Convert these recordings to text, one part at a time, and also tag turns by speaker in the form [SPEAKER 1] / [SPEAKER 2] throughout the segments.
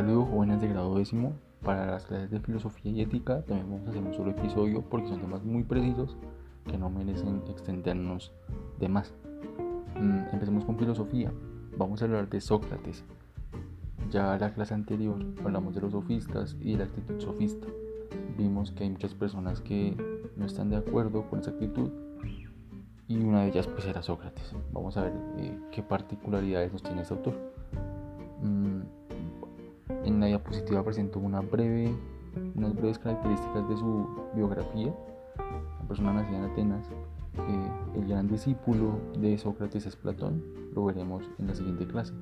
[SPEAKER 1] saludo jóvenes de grado décimo. Para las clases de filosofía y ética también vamos a hacer un solo episodio porque son temas muy precisos que no merecen extendernos de más. Mm, empecemos con filosofía. Vamos a hablar de Sócrates. Ya en la clase anterior hablamos de los sofistas y de la actitud sofista. Vimos que hay muchas personas que no están de acuerdo con esa actitud y una de ellas pues era Sócrates. Vamos a ver eh, qué particularidades nos tiene este autor. En la diapositiva breve, unas breves características de su biografía. La persona nacida en Atenas. Eh, el gran discípulo de Sócrates es Platón. Lo veremos en la siguiente clase.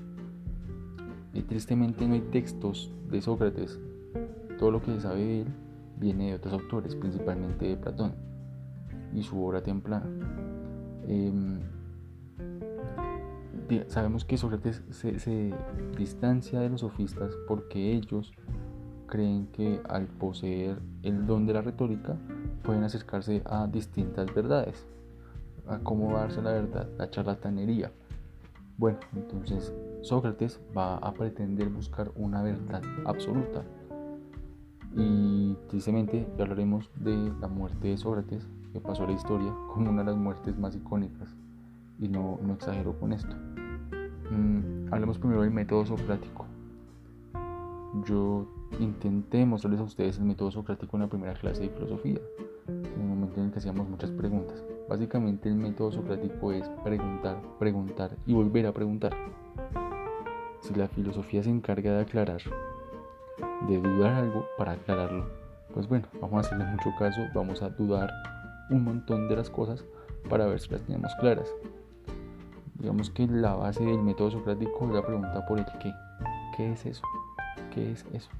[SPEAKER 1] Tristemente no hay textos de Sócrates. Todo lo que se sabe de él viene de otros autores, principalmente de Platón y su obra templana. Em, sabemos que Sócrates se, distancia de los sofistas porque ellos creen que al poseer el don de la retórica pueden acercarse a distintas verdades, acomodarse la verdad, la charlatanería. Bueno, entonces Sócrates va a pretender buscar una verdad absoluta. Y tristemente ya hablaremos de la muerte de Sócrates, que pasó a la historia como una de las muertes más icónicas. Y no, no exagero con esto. Mm, hablemos primero del método socrático. Yo intenté mostrarles a ustedes el método socrático en la primera clase de filosofía, en un momento en el que hacíamos muchas preguntas. Básicamente el método socrático es preguntar, preguntar y volver a preguntar. Si la filosofía se encarga de aclarar, de dudar algo para aclararlo, pues bueno, vamos a hacerle mucho caso, vamos a dudar un montón de las cosas para ver si las tenemos claras. Digamos que la base del método socrático es la pregunta por el qué. ¿Qué es eso? ¿Qué es eso?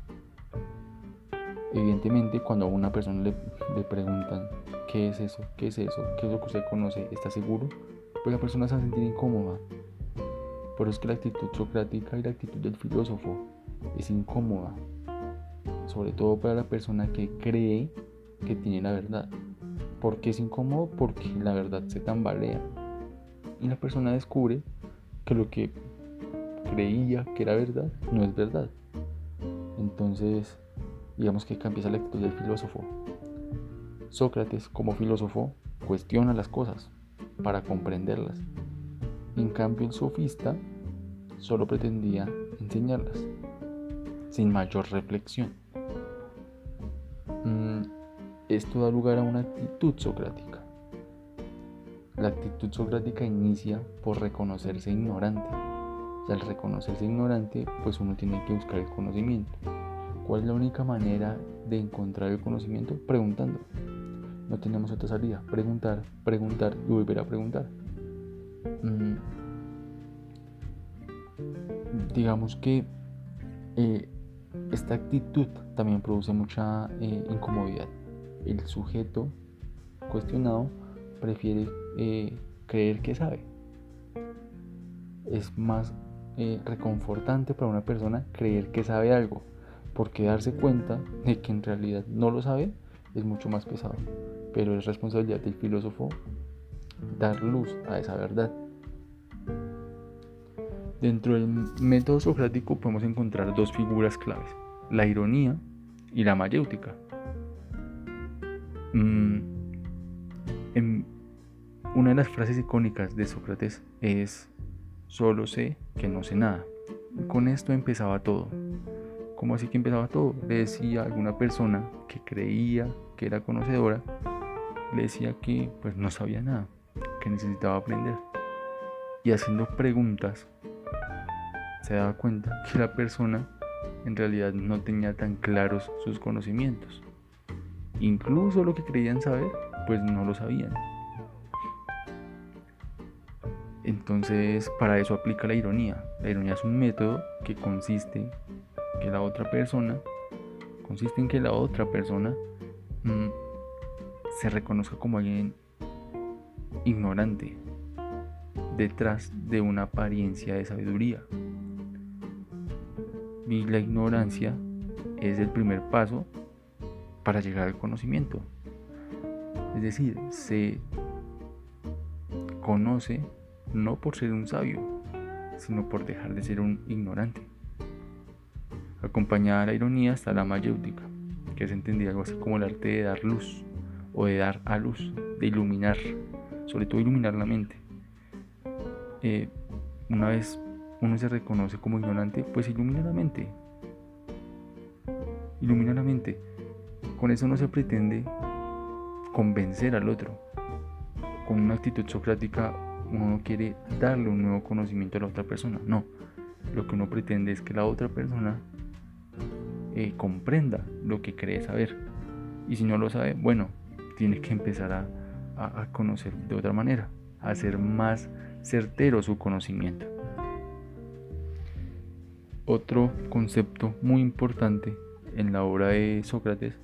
[SPEAKER 1] Evidentemente, cuando a una persona le, preguntan qué es eso, qué es eso, qué es lo que usted conoce, ¿está seguro? Pues la persona se va a sentir incómoda. Por eso es que la actitud socrática y la actitud del filósofo es incómoda. Sobre todo para la persona que cree que tiene la verdad. ¿Por qué es incómodo? Porque la verdad se tambalea y la persona descubre que lo que creía que era verdad no es verdad. Entonces, digamos que empieza la actitud del filósofo. Sócrates, como filósofo, cuestiona las cosas para comprenderlas. En cambio, el sofista solo pretendía enseñarlas, sin mayor reflexión. Mm, esto da lugar a una actitud socrática la actitud socrática inicia por reconocerse ignorante. Al reconocerse ignorante, pues uno tiene que buscar el conocimiento. ¿Cuál es la única manera de encontrar el conocimiento? Preguntando. No tenemos otra salida. Preguntar, preguntar y volver a preguntar. Mm. Digamos que eh, esta actitud también produce mucha eh, incomodidad. El sujeto cuestionado prefiere eh, creer que sabe. Es más eh, reconfortante para una persona creer que sabe algo, porque darse cuenta de que en realidad no lo sabe es mucho más pesado. Pero es responsabilidad del filósofo dar luz a esa verdad. Dentro del método socrático podemos encontrar dos figuras claves, la ironía y la mayéutica. Mm, en una de las frases icónicas de Sócrates es, solo sé que no sé nada. con esto empezaba todo. ¿Cómo así que empezaba todo? Le decía a alguna persona que creía que era conocedora, le decía que pues no sabía nada, que necesitaba aprender. Y haciendo preguntas, se daba cuenta que la persona en realidad no tenía tan claros sus conocimientos. Incluso lo que creían saber, pues no lo sabían. Entonces, para eso aplica la ironía. La ironía es un método que consiste que la otra persona, consiste en que la otra persona mm, se reconozca como alguien ignorante detrás de una apariencia de sabiduría. Y la ignorancia es el primer paso para llegar al conocimiento. Es decir, se conoce no por ser un sabio, sino por dejar de ser un ignorante. Acompañada de la ironía está la mayéutica, que es entendida algo así como el arte de dar luz o de dar a luz, de iluminar, sobre todo iluminar la mente. Eh, una vez uno se reconoce como ignorante, pues ilumina la mente. Ilumina la mente. Con eso no se pretende convencer al otro. Con una actitud socrática uno no quiere darle un nuevo conocimiento a la otra persona. No. Lo que uno pretende es que la otra persona eh, comprenda lo que cree saber. Y si no lo sabe, bueno, tiene que empezar a, a conocer de otra manera, a hacer más certero su conocimiento. Otro concepto muy importante en la obra de Sócrates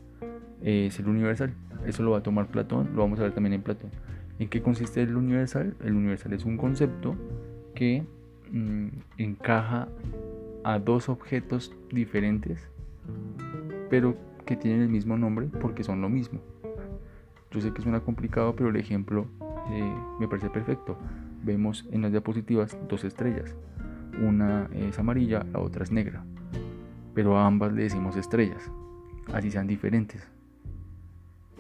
[SPEAKER 1] es el universal. Eso lo va a tomar Platón, lo vamos a ver también en Platón. ¿En qué consiste el universal? El universal es un concepto que mm, encaja a dos objetos diferentes, pero que tienen el mismo nombre porque son lo mismo. Yo sé que suena complicado, pero el ejemplo eh, me parece perfecto. Vemos en las diapositivas dos estrellas. Una es amarilla, la otra es negra. Pero a ambas le decimos estrellas, así sean diferentes.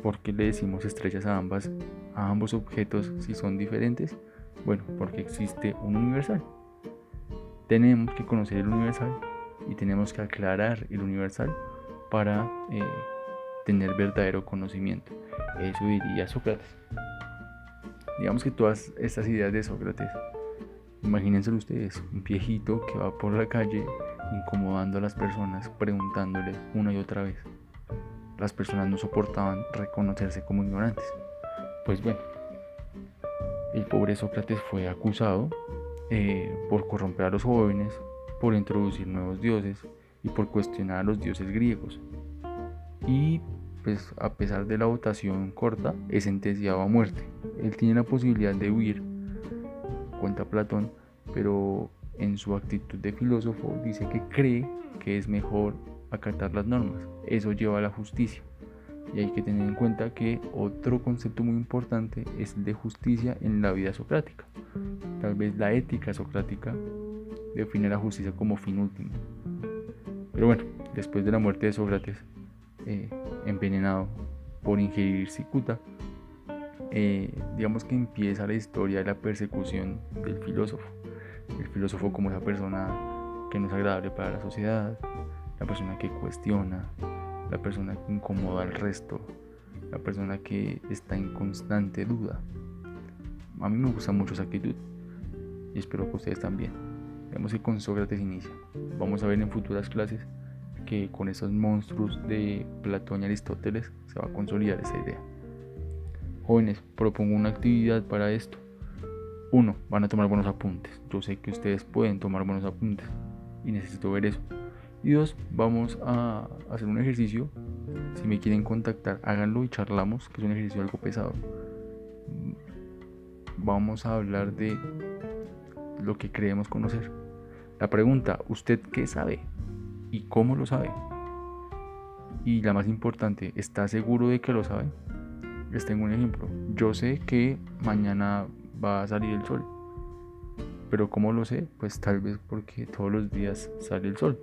[SPEAKER 1] ¿Por qué le decimos estrellas a ambas, a ambos objetos si son diferentes? Bueno, porque existe un universal. Tenemos que conocer el universal y tenemos que aclarar el universal para eh, tener verdadero conocimiento. Eso diría Sócrates. Digamos que todas estas ideas de Sócrates Imagínense ustedes, un viejito que va por la calle incomodando a las personas, preguntándole una y otra vez. Las personas no soportaban reconocerse como ignorantes. Pues bueno, el pobre Sócrates fue acusado eh, por corromper a los jóvenes, por introducir nuevos dioses y por cuestionar a los dioses griegos. Y pues a pesar de la votación corta, es sentenciado a muerte. Él tiene la posibilidad de huir cuenta Platón, pero en su actitud de filósofo dice que cree que es mejor acatar las normas. Eso lleva a la justicia. Y hay que tener en cuenta que otro concepto muy importante es el de justicia en la vida socrática. Tal vez la ética socrática define la justicia como fin último. Pero bueno, después de la muerte de Sócrates, eh, envenenado por ingerir cicuta, eh, digamos que empieza la historia de la persecución del filósofo. El filósofo como esa persona que no es agradable para la sociedad, la persona que cuestiona, la persona que incomoda al resto, la persona que está en constante duda. A mí me gusta mucho esa actitud y espero que ustedes también. Vemos que con Sócrates inicia. Vamos a ver en futuras clases que con esos monstruos de Platón y Aristóteles se va a consolidar esa idea. Jóvenes, propongo una actividad para esto. Uno, van a tomar buenos apuntes. Yo sé que ustedes pueden tomar buenos apuntes y necesito ver eso. Y dos, vamos a hacer un ejercicio. Si me quieren contactar, háganlo y charlamos, que es un ejercicio algo pesado. Vamos a hablar de lo que creemos conocer. La pregunta, ¿usted qué sabe? ¿Y cómo lo sabe? Y la más importante, ¿está seguro de que lo sabe? Les tengo un ejemplo. Yo sé que mañana va a salir el sol. Pero ¿cómo lo sé? Pues tal vez porque todos los días sale el sol.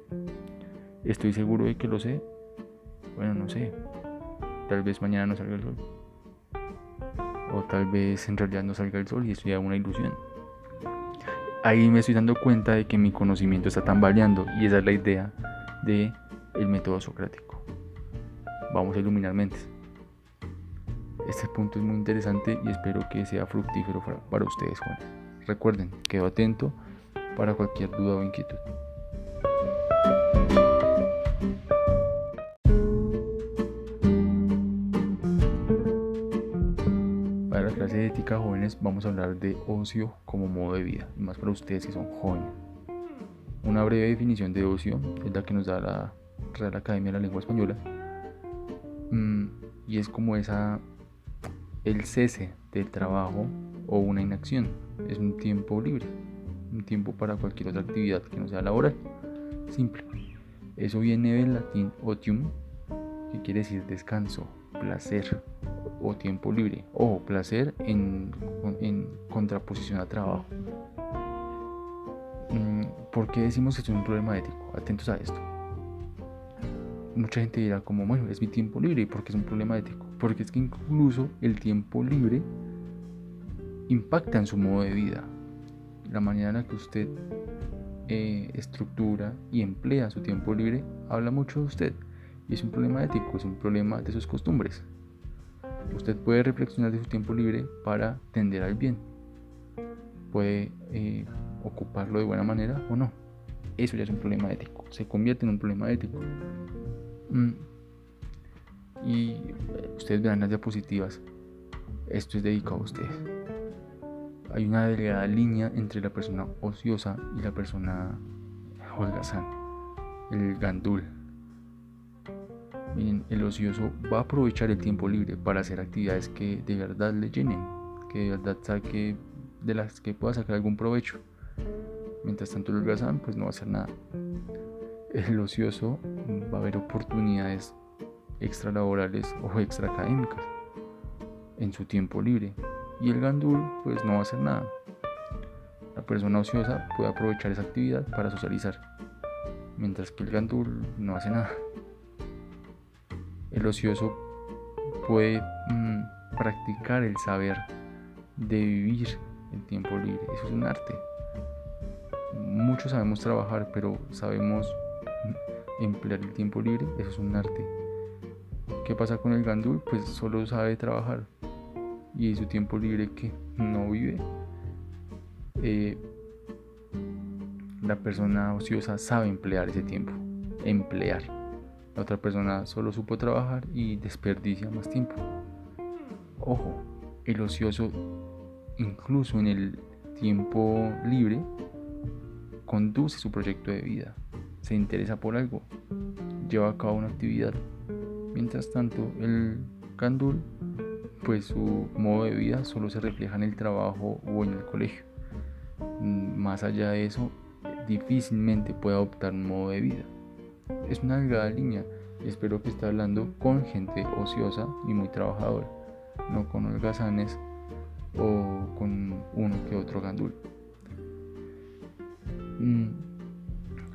[SPEAKER 1] ¿Estoy seguro de que lo sé? Bueno, no sé. Tal vez mañana no salga el sol. O tal vez en realidad no salga el sol y esto ya una ilusión. Ahí me estoy dando cuenta de que mi conocimiento está tambaleando y esa es la idea de el método socrático. Vamos a iluminar mentes. Este punto es muy interesante y espero que sea fructífero para, ustedes, jóvenes. Recuerden, quedo atento para cualquier duda o inquietud. Jóvenes vamos a hablar de ocio como modo de vida, más para ustedes que son jóvenes. Una breve definición de ocio es la que nos da la Real Academia de la Lengua Española mm, y es como esa el cese del trabajo o una inacción. Es un tiempo libre, un tiempo para cualquier otra actividad que no sea laboral. Simple. Eso viene del latín otium, que quiere decir descanso, placer o tiempo libre. O placer en, en contraposición a trabajo. Mm, ¿Por qué decimos que es un problema ético? Atentos a esto. mucha gente dirá como, bueno, es mi tiempo libre, porque es un problema ético. Porque es que incluso el tiempo libre impacta en su modo de vida. La manera en la que usted eh, estructura y emplea su tiempo libre habla mucho de usted. Y es un problema ético, es un problema de sus costumbres. Usted puede reflexionar de su tiempo libre para tender al bien. Puede eh, ocuparlo de buena manera o no. Eso ya es un problema ético. Se convierte en un problema ético. Mm. Y ustedes verán las diapositivas. Esto es dedicado a ustedes. Hay una delgada línea entre la persona ociosa y la persona holgazán, el gandul. Miren, el ocioso va a aprovechar el tiempo libre para hacer actividades que de verdad le llenen, que de verdad saque de las que pueda sacar algún provecho. Mientras tanto el holgazán pues no va a hacer nada. El ocioso va a haber oportunidades extralaborales o extraacadémicas en su tiempo libre. Y el gandul pues no va a hacer nada. La persona ociosa puede aprovechar esa actividad para socializar, mientras que el gandul no hace nada. El ocioso puede mm, practicar el saber de vivir el tiempo libre. Eso es un arte. Muchos sabemos trabajar, pero sabemos emplear el tiempo libre. Eso es un arte. ¿Qué pasa con el gandul? Pues solo sabe trabajar. Y su tiempo libre que no vive. Eh, la persona ociosa sabe emplear ese tiempo. Emplear. La otra persona solo supo trabajar y desperdicia más tiempo. Ojo, el ocioso, incluso en el tiempo libre, conduce su proyecto de vida, se interesa por algo, lleva a cabo una actividad. Mientras tanto, el candul, pues su modo de vida solo se refleja en el trabajo o en el colegio. Mm, más allá de eso, difícilmente puede adoptar un modo de vida. Es una delgada línea y espero que esté hablando con gente ociosa y muy trabajadora, no con holgazanes o con uno que otro gandul. Mm,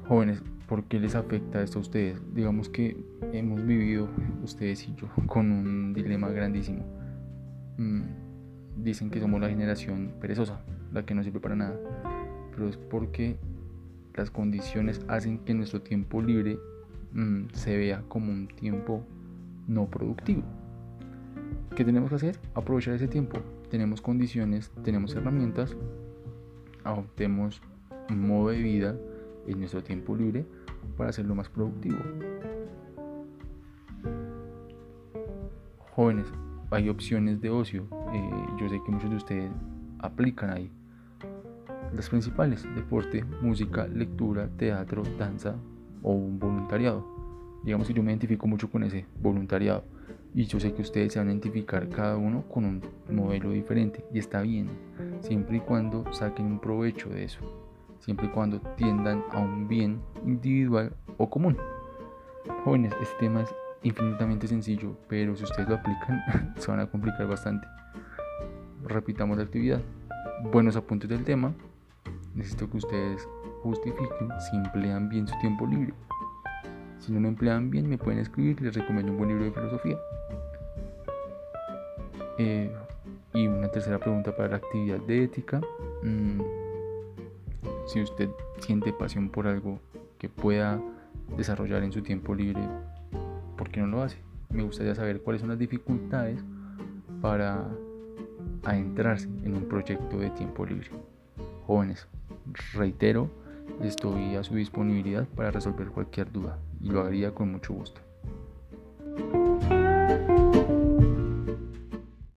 [SPEAKER 1] jóvenes, ¿por qué les afecta esto a ustedes? Digamos que hemos vivido, ustedes y yo, con un dilema grandísimo. Mm, dicen que somos la generación perezosa, la que no sirve para nada, pero es porque las condiciones hacen que nuestro tiempo libre mm, se vea como un tiempo no productivo. ¿Qué tenemos que hacer? Aprovechar ese tiempo. Tenemos condiciones, tenemos herramientas, adoptemos un modo de vida en nuestro tiempo libre para hacerlo más productivo. Jóvenes, hay opciones de ocio. Eh, yo sé que muchos de ustedes aplican ahí. Las principales, deporte, música, lectura, teatro, danza o un voluntariado. Digamos que yo me identifico mucho con ese voluntariado y yo sé que ustedes se van a identificar cada uno con un modelo diferente y está bien, siempre y cuando saquen un provecho de eso, siempre y cuando tiendan a un bien individual o común. Jóvenes, este tema es infinitamente sencillo, pero si ustedes lo aplican se van a complicar bastante. Repitamos la actividad. Buenos apuntes del tema, necesito que ustedes justifiquen si emplean bien su tiempo libre. Si no lo emplean bien, me pueden escribir, les recomiendo un buen libro de filosofía. Eh, y una tercera pregunta para la actividad de ética. Mm, si usted siente pasión por algo que pueda desarrollar en su tiempo libre, ¿por qué no lo hace? Me gustaría saber cuáles son las dificultades para adentrarse en un proyecto de tiempo libre. Jóvenes, reitero, estoy a su disponibilidad para resolver cualquier duda y lo haría con mucho gusto.